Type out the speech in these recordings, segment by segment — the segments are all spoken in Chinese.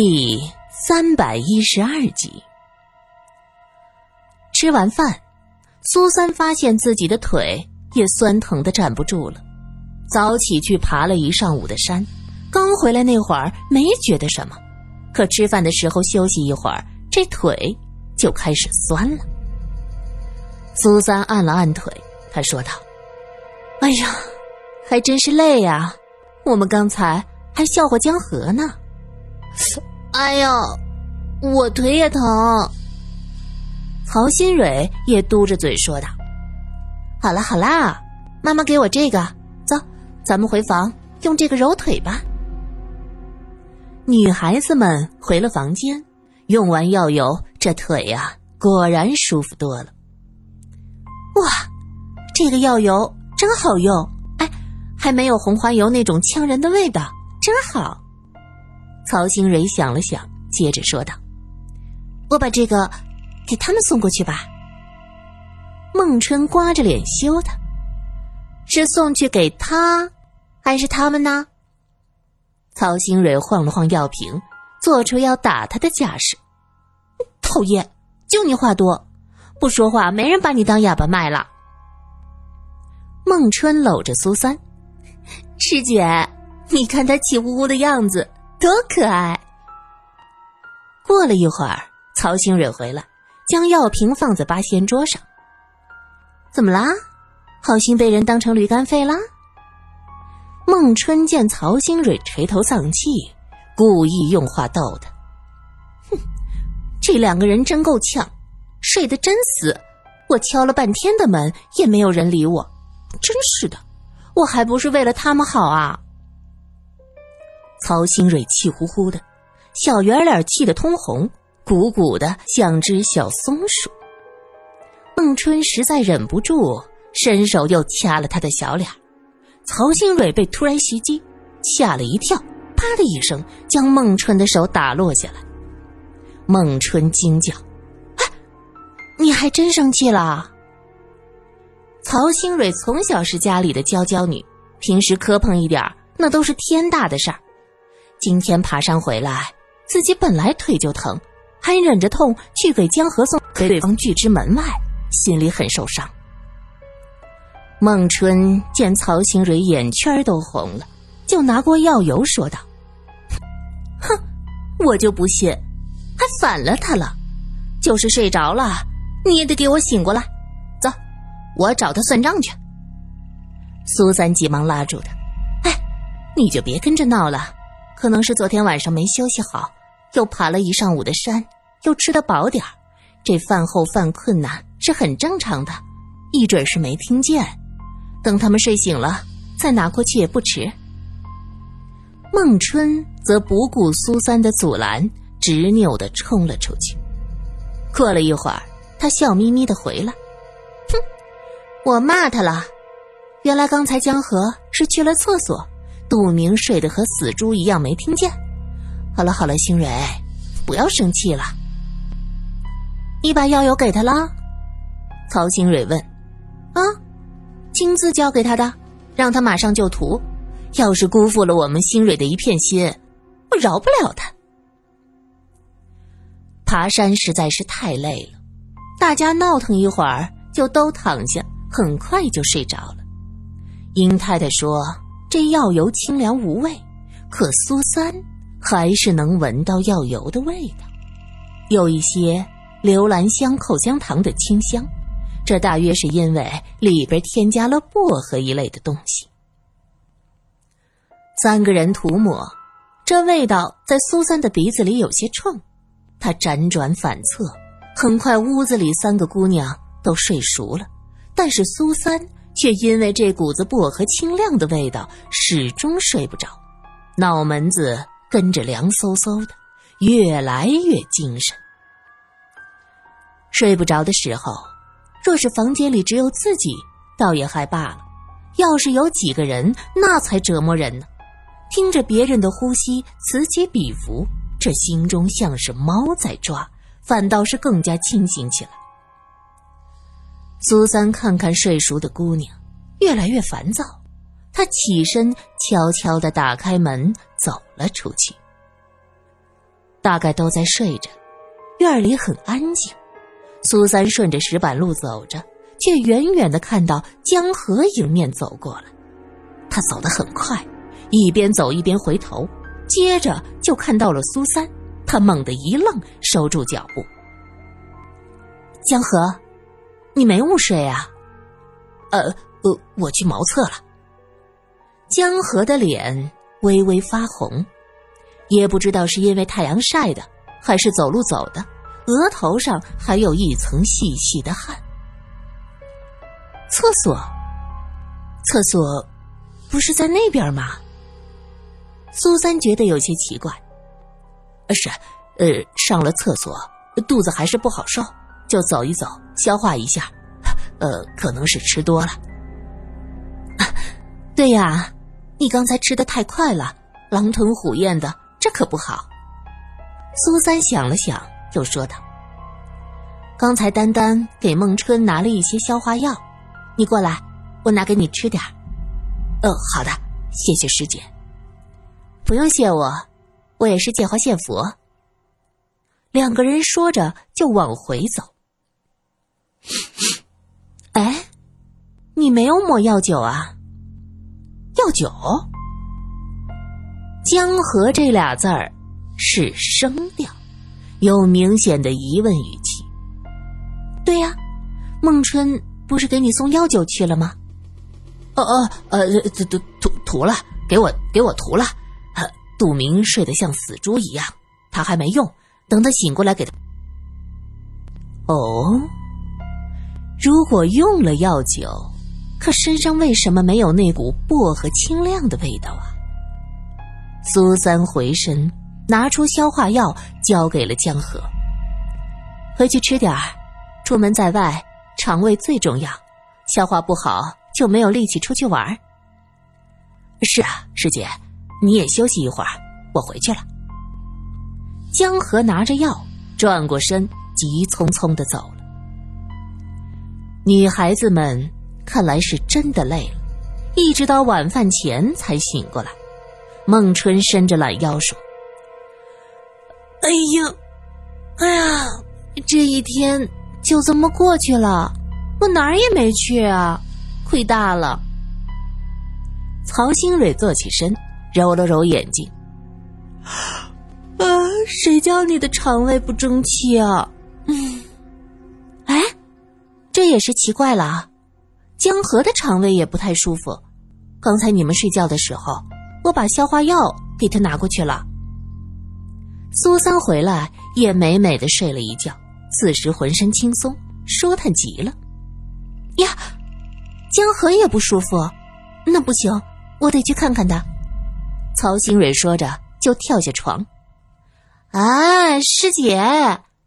第三百一十二集。吃完饭，苏三发现自己的腿也酸疼的站不住了。早起去爬了一上午的山，刚回来那会儿没觉得什么，可吃饭的时候休息一会儿，这腿就开始酸了。苏三按了按腿，他说道：“哎呀，还真是累呀！我们刚才还笑话江河呢。”哎呦，我腿也疼。曹新蕊也嘟着嘴说道：“好啦好啦，妈妈给我这个，走，咱们回房用这个揉腿吧。”女孩子们回了房间，用完药油，这腿呀果然舒服多了。哇，这个药油真好用，哎，还没有红花油那种呛人的味道，真好。曹新蕊想了想，接着说道：“我把这个给他们送过去吧。”孟春刮着脸羞他：“是送去给他，还是他们呢？”曹新蕊晃了晃药瓶，做出要打他的架势：“讨厌，就你话多，不说话没人把你当哑巴卖了。”孟春搂着苏三：“师姐，你看他气呼呼的样子。”多可爱！过了一会儿，曹新蕊回来，将药瓶放在八仙桌上。怎么啦？好心被人当成驴肝肺啦？孟春见曹新蕊垂头丧气，故意用话逗他：“哼，这两个人真够呛，睡得真死。我敲了半天的门，也没有人理我。真是的，我还不是为了他们好啊！”曹新蕊气呼呼的，小圆脸气得通红，鼓鼓的像只小松鼠。孟春实在忍不住，伸手又掐了他的小脸。曹新蕊被突然袭击，吓了一跳，啪的一声将孟春的手打落下来。孟春惊叫：“哎，你还真生气了？”曹新蕊从小是家里的娇娇女，平时磕碰一点那都是天大的事儿。今天爬山回来，自己本来腿就疼，还忍着痛去给江河送，给对方拒之门外，心里很受伤。孟春见曹新蕊眼圈都红了，就拿过药油说道：“哼，我就不信，还反了他了。就是睡着了，你也得给我醒过来。走，我找他算账去。”苏三急忙拉住他：“哎，你就别跟着闹了。”可能是昨天晚上没休息好，又爬了一上午的山，又吃得饱点，这饭后犯困难是很正常的，一准是没听见。等他们睡醒了，再拿过去也不迟。孟春则不顾苏三的阻拦，执拗的冲了出去。过了一会儿，他笑眯眯的回来：“哼，我骂他了。原来刚才江河是去了厕所。”杜明睡得和死猪一样，没听见。好了好了，星蕊，不要生气了。你把药油给他了？曹星蕊问。啊，亲自交给他的，让他马上就涂。要是辜负了我们星蕊的一片心，我饶不了他。爬山实在是太累了，大家闹腾一会儿就都躺下，很快就睡着了。殷太太说。这药油清凉无味，可苏三还是能闻到药油的味道，有一些留兰香、口香糖的清香。这大约是因为里边添加了薄荷一类的东西。三个人涂抹，这味道在苏三的鼻子里有些冲，他辗转反侧，很快屋子里三个姑娘都睡熟了，但是苏三。却因为这股子薄荷清亮的味道，始终睡不着，脑门子跟着凉飕飕的，越来越精神。睡不着的时候，若是房间里只有自己，倒也还罢了；要是有几个人，那才折磨人呢。听着别人的呼吸此起彼伏，这心中像是猫在抓，反倒是更加清醒起来。苏三看看睡熟的姑娘，越来越烦躁。他起身，悄悄的打开门，走了出去。大概都在睡着。院里很安静。苏三顺着石板路走着，却远远的看到江河迎面走过来。他走得很快，一边走一边回头，接着就看到了苏三。他猛地一愣，收住脚步。江河，你没午睡啊？呃呃，我去茅厕了。江河的脸微微发红，也不知道是因为太阳晒的，还是走路走的，额头上还有一层细细的汗。厕所，厕所，不是在那边吗？苏三觉得有些奇怪。是，呃，上了厕所，肚子还是不好受，就走一走，消化一下。呃，可能是吃多了。对呀，你刚才吃的太快了，狼吞虎咽的，这可不好。苏三想了想，又说道：“刚才丹丹给孟春拿了一些消化药，你过来，我拿给你吃点哦，好的，谢谢师姐。不用谢我。我也是借花献佛。两个人说着就往回走。哎，你没有抹药酒啊？药酒？江河这俩字儿是声调，有明显的疑问语气。对呀，孟春不是给你送药酒去了吗？哦哦，呃，涂涂涂涂了，给我给我涂了。杜明睡得像死猪一样，他还没用，等他醒过来给他。哦，如果用了药酒，可身上为什么没有那股薄荷清亮的味道啊？苏三回身拿出消化药，交给了江河。回去吃点儿，出门在外，肠胃最重要，消化不好就没有力气出去玩。是啊，师姐。你也休息一会儿，我回去了。江河拿着药，转过身，急匆匆的走了。女孩子们看来是真的累了，一直到晚饭前才醒过来。孟春伸着懒腰说：“哎呀，哎呀，这一天就这么过去了，我哪儿也没去啊，亏大了。”曹新蕊坐起身。揉了揉眼睛，啊，谁叫你的肠胃不争气啊？这也是奇怪了啊。江河的肠胃也不太舒服。刚才你们睡觉的时候，我把消化药给他拿过去了。苏三回来也美美的睡了一觉，此时浑身轻松，舒坦极了。呀，江河也不舒服，那不行，我得去看看他。曹新蕊说着，就跳下床。哎，师姐，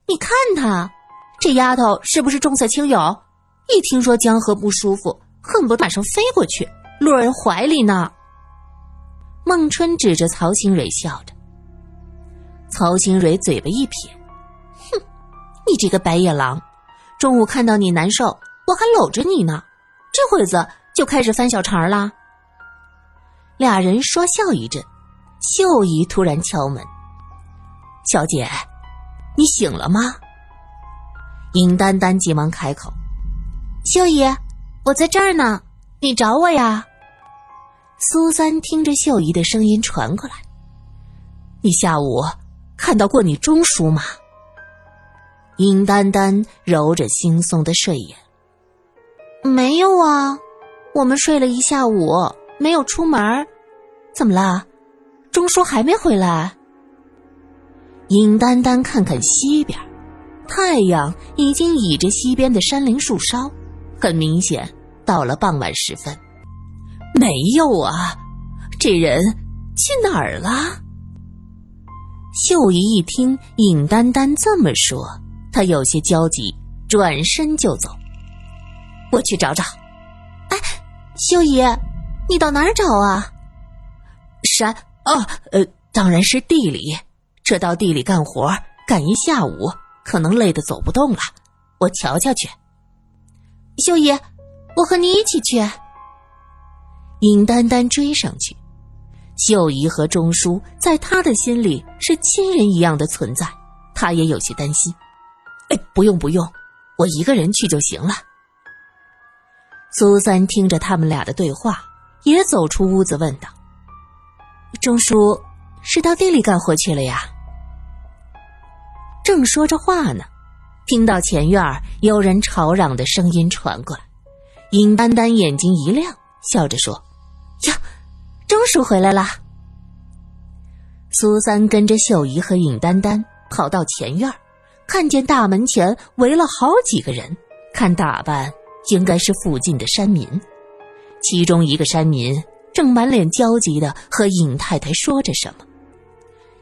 你看他，这丫头是不是重色轻友？一听说江河不舒服，恨不得马上飞过去落人怀里呢。孟春指着曹新蕊笑着。曹新蕊嘴巴一撇，哼，你这个白眼狼，中午看到你难受，我还搂着你呢，这会子就开始翻小肠了。俩人说笑一阵，秀姨突然敲门：“小姐，你醒了吗？”尹丹丹急忙开口：“秀姨，我在这儿呢，你找我呀？”苏三听着秀姨的声音传过来：“你下午看到过你钟叔吗？”尹丹丹揉着惺忪的睡眼：“没有啊，我们睡了一下午，没有出门。”怎么了？钟叔还没回来。尹丹丹看看西边，太阳已经倚着西边的山林树梢，很明显到了傍晚时分。没有啊，这人去哪儿了？秀姨一听尹丹丹这么说，她有些焦急，转身就走。我去找找。哎，秀姨，你到哪儿找啊？山哦，呃，当然是地里。这到地里干活，干一下午，可能累得走不动了。我瞧瞧去。秀姨，我和你一起去。尹丹丹追上去，秀姨和钟叔在他的心里是亲人一样的存在，他也有些担心。哎，不用不用，我一个人去就行了。苏三听着他们俩的对话，也走出屋子问道：“钟叔是到地里干活去了呀？”正说着话呢，听到前院有人吵嚷的声音传过来，尹丹丹眼睛一亮，笑着说：“呀，钟叔回来了。”苏三跟着秀姨和尹丹丹跑到前院，看见大门前围了好几个人，看打扮应该是附近的山民。其中一个山民正满脸焦急的和尹太太说着什么，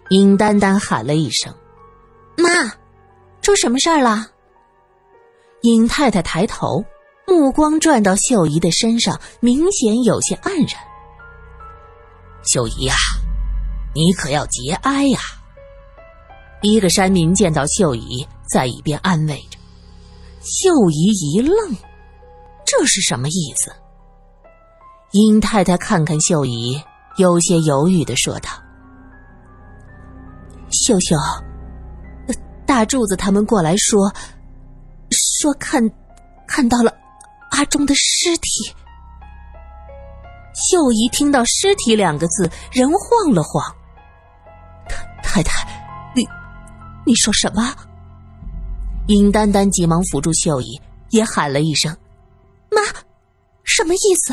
尹丹丹喊了一声。妈，出什么事儿了？尹太太抬头，目光转到秀姨的身上，明显有些黯然。秀姨呀，你可要节哀呀！一个山民见到秀姨，在一边安慰着。秀姨一愣，这是什么意思？尹太太看看秀姨，有些犹豫的说道：“秀秀。”大柱子他们过来说，说看，看到了阿忠的尸体。秀姨听到“尸体”两个字，人晃了晃。太太，你你说什么？尹丹丹急忙扶住秀姨，也喊了一声：“妈，什么意思？”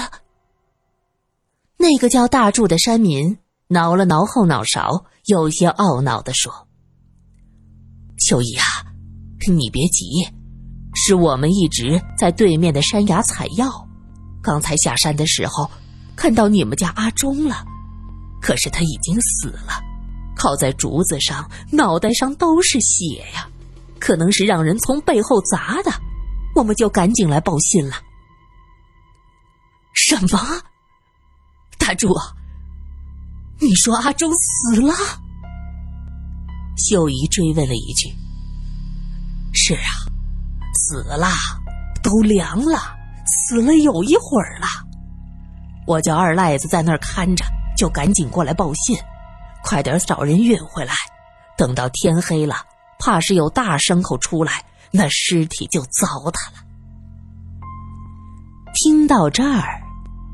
那个叫大柱的山民挠了挠后脑勺，有些懊恼的说。秀姨啊，你别急，是我们一直在对面的山崖采药，刚才下山的时候看到你们家阿忠了，可是他已经死了，靠在竹子上，脑袋上都是血呀，可能是让人从背后砸的，我们就赶紧来报信了。什么？大柱，你说阿忠死了？秀姨追问了一句：“是啊，死了，都凉了，死了有一会儿了。我叫二赖子在那儿看着，就赶紧过来报信，快点找人运回来。等到天黑了，怕是有大牲口出来，那尸体就糟蹋了。”听到这儿，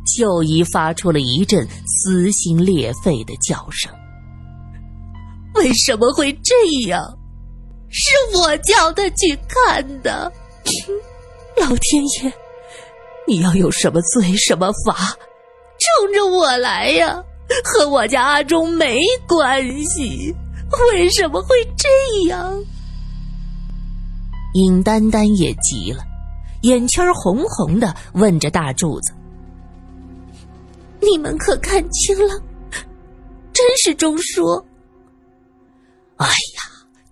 秀姨发出了一阵撕心裂肺的叫声。为什么会这样？是我叫他去看的。老天爷，你要有什么罪什么罚，冲着我来呀！和我家阿忠没关系，为什么会这样？尹丹丹也急了，眼圈红红的，问着大柱子：“你们可看清了？真是钟叔？”哎呀，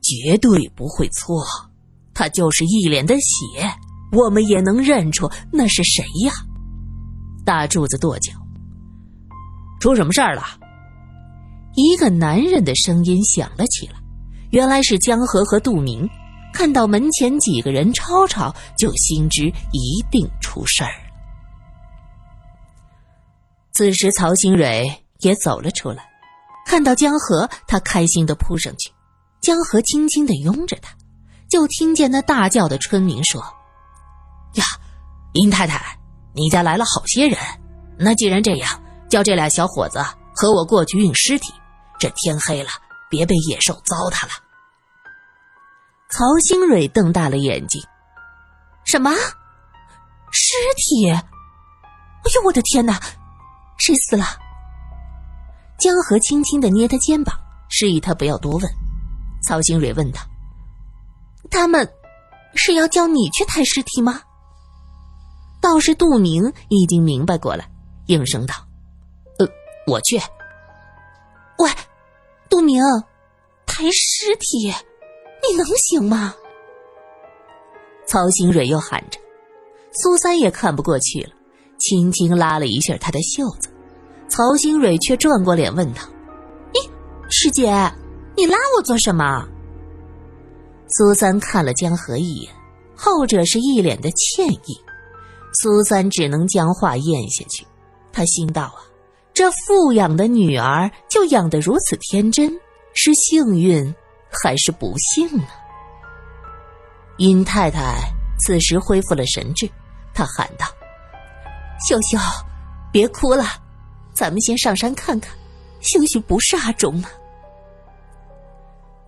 绝对不会错，他就是一脸的血，我们也能认出那是谁呀？大柱子跺脚，出什么事儿了？一个男人的声音响了起来，原来是江河和杜明，看到门前几个人吵吵，就心知一定出事儿了。此时曹新蕊也走了出来，看到江河，他开心的扑上去。江河轻轻的拥着他，就听见那大叫的村民说：“呀，林太太，你家来了好些人。那既然这样，叫这俩小伙子和我过去运尸体。这天黑了，别被野兽糟蹋了。”曹兴蕊瞪大了眼睛：“什么？尸体？哎呦，我的天哪！谁死了？”江河轻轻的捏他肩膀，示意他不要多问。曹新蕊问道：“他们是要叫你去抬尸体吗？”倒是杜明已经明白过来，应声道：“呃，我去。”喂，杜明，抬尸体，你能行吗？曹新蕊又喊着，苏三也看不过去了，轻轻拉了一下他的袖子。曹新蕊却转过脸问他：“咦，师姐？”你拉我做什么？苏三看了江河一眼，后者是一脸的歉意。苏三只能将话咽下去。他心道啊，这富养的女儿就养得如此天真，是幸运还是不幸呢？殷太太此时恢复了神智，她喊道：“秀秀，别哭了，咱们先上山看看，兴许不是阿忠呢。”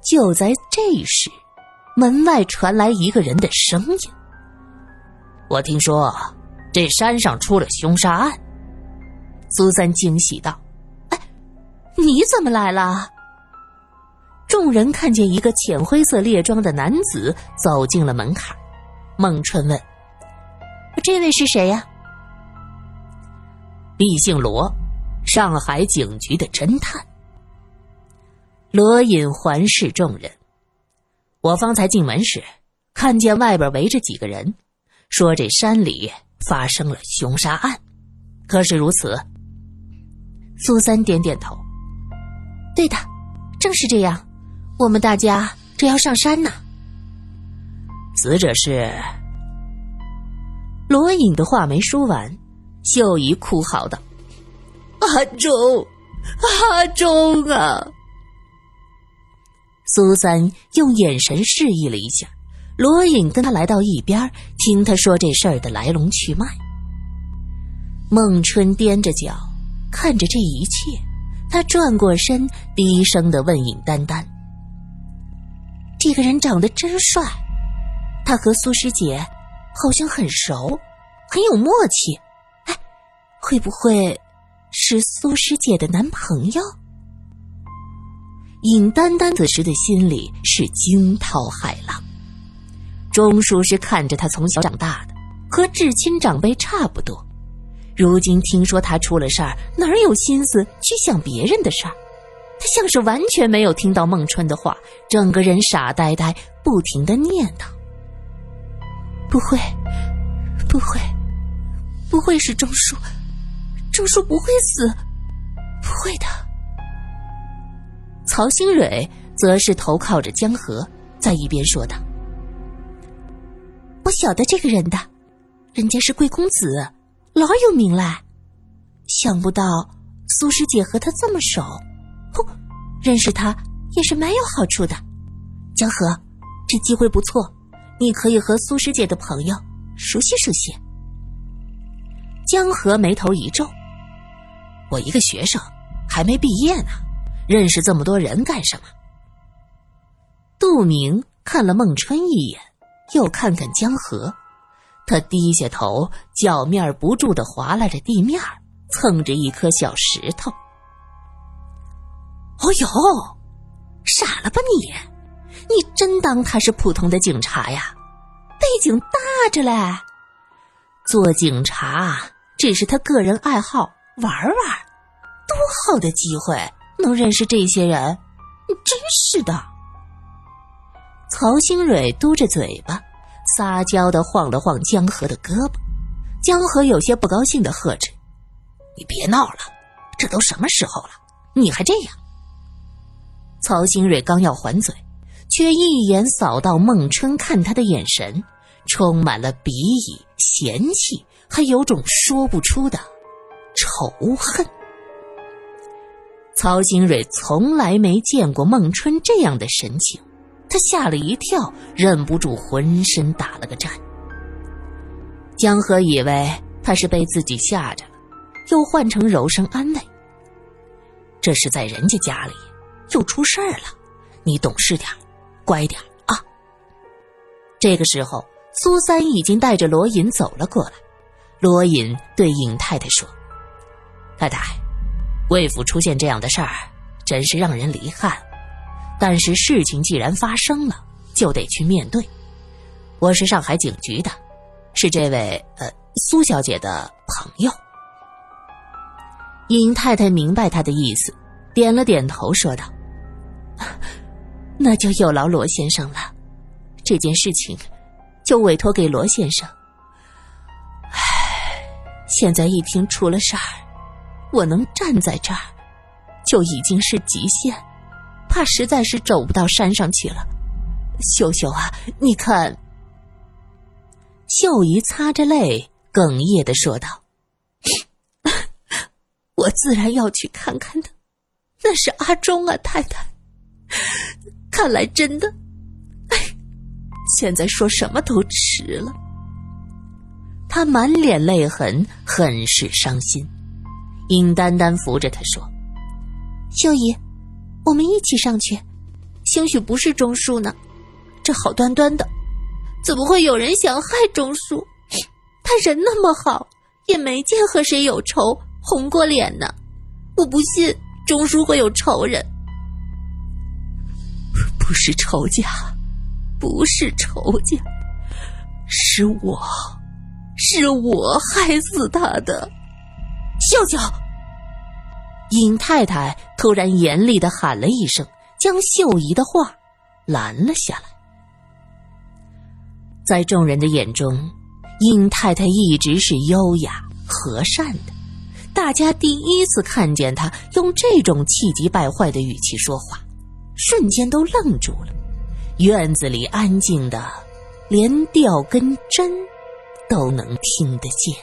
就在这时，门外传来一个人的声音：“我听说这山上出了凶杀案。”苏三惊喜道：“哎，你怎么来了？”众人看见一个浅灰色猎装的男子走进了门槛。孟春问：“这位是谁呀？”“毕姓罗，上海警局的侦探。”罗隐环视众人：“我方才进门时，看见外边围着几个人，说这山里发生了凶杀案，可是如此？”苏三点点头：“对的，正是这样。我们大家正要上山呢。”死者是罗隐的话没说完，秀姨哭嚎道：“阿忠，阿忠啊！”苏三用眼神示意了一下，罗隐跟他来到一边，听他说这事儿的来龙去脉。孟春踮着脚。看着这一切，他转过身，低声的问尹丹丹：“这个人长得真帅，他和苏师姐好像很熟，很有默契。哎，会不会是苏师姐的男朋友？”尹丹丹此时的心里是惊涛骇浪。钟叔是看着他从小长大的，和至亲长辈差不多。如今听说他出了事儿，哪儿有心思去想别人的事儿？他像是完全没有听到孟春的话，整个人傻呆呆，不停的念叨：“不会，不会，不会是钟叔，郑叔不会死，不会的。”曹新蕊则是头靠着江河，在一边说道：“我晓得这个人的，人家是贵公子。”老有名了，想不到苏师姐和他这么熟，哼，认识他也是蛮有好处的。江河，这机会不错，你可以和苏师姐的朋友熟悉熟悉。江河眉头一皱：“我一个学生，还没毕业呢，认识这么多人干什么？”杜明看了孟春一眼，又看看江河。他低下头，脚面不住的划拉着地面，蹭着一颗小石头。哦呦，傻了吧你？你真当他是普通的警察呀？背景大着嘞！做警察只是他个人爱好，玩玩，多好的机会，能认识这些人，真是的。曹新蕊嘟着嘴巴。撒娇的晃了晃江河的胳膊，江河有些不高兴的呵斥：“你别闹了，这都什么时候了，你还这样？”曹新蕊刚要还嘴，却一眼扫到孟春看他的眼神，充满了鄙夷、嫌弃，还有种说不出的仇恨。曹新蕊从来没见过孟春这样的神情。他吓了一跳，忍不住浑身打了个颤。江河以为他是被自己吓着了，又换成柔声安慰：“这是在人家家里，又出事儿了，你懂事点乖点啊。”这个时候，苏三已经带着罗隐走了过来。罗隐对尹太太说：“太太，魏府出现这样的事儿，真是让人遗憾。”但是事情既然发生了，就得去面对。我是上海警局的，是这位呃苏小姐的朋友。尹太太明白他的意思，点了点头，说道：“那就有劳罗先生了，这件事情就委托给罗先生。唉，现在一听出了事儿，我能站在这儿，就已经是极限。”怕实在是走不到山上去了，秀秀啊，你看。秀姨擦着泪，哽咽的说道：“ 我自然要去看看的。那是阿忠啊，太太。看来真的，哎，现在说什么都迟了。他满脸泪痕，很是伤心。尹丹丹扶着他说：“秀姨，我们一起上去。兴许不是钟叔呢，这好端端的，怎么会有人想害钟叔？他人那么好，也没见和谁有仇，红过脸呢。我不信钟叔会有仇人。不是仇家，不是仇家，是我。”是我害死他的，秀秀。尹太太突然严厉的喊了一声，将秀姨的话拦了下来。在众人的眼中，尹太太一直是优雅和善的，大家第一次看见她用这种气急败坏的语气说话，瞬间都愣住了。院子里安静的，连掉根针。都能听得见。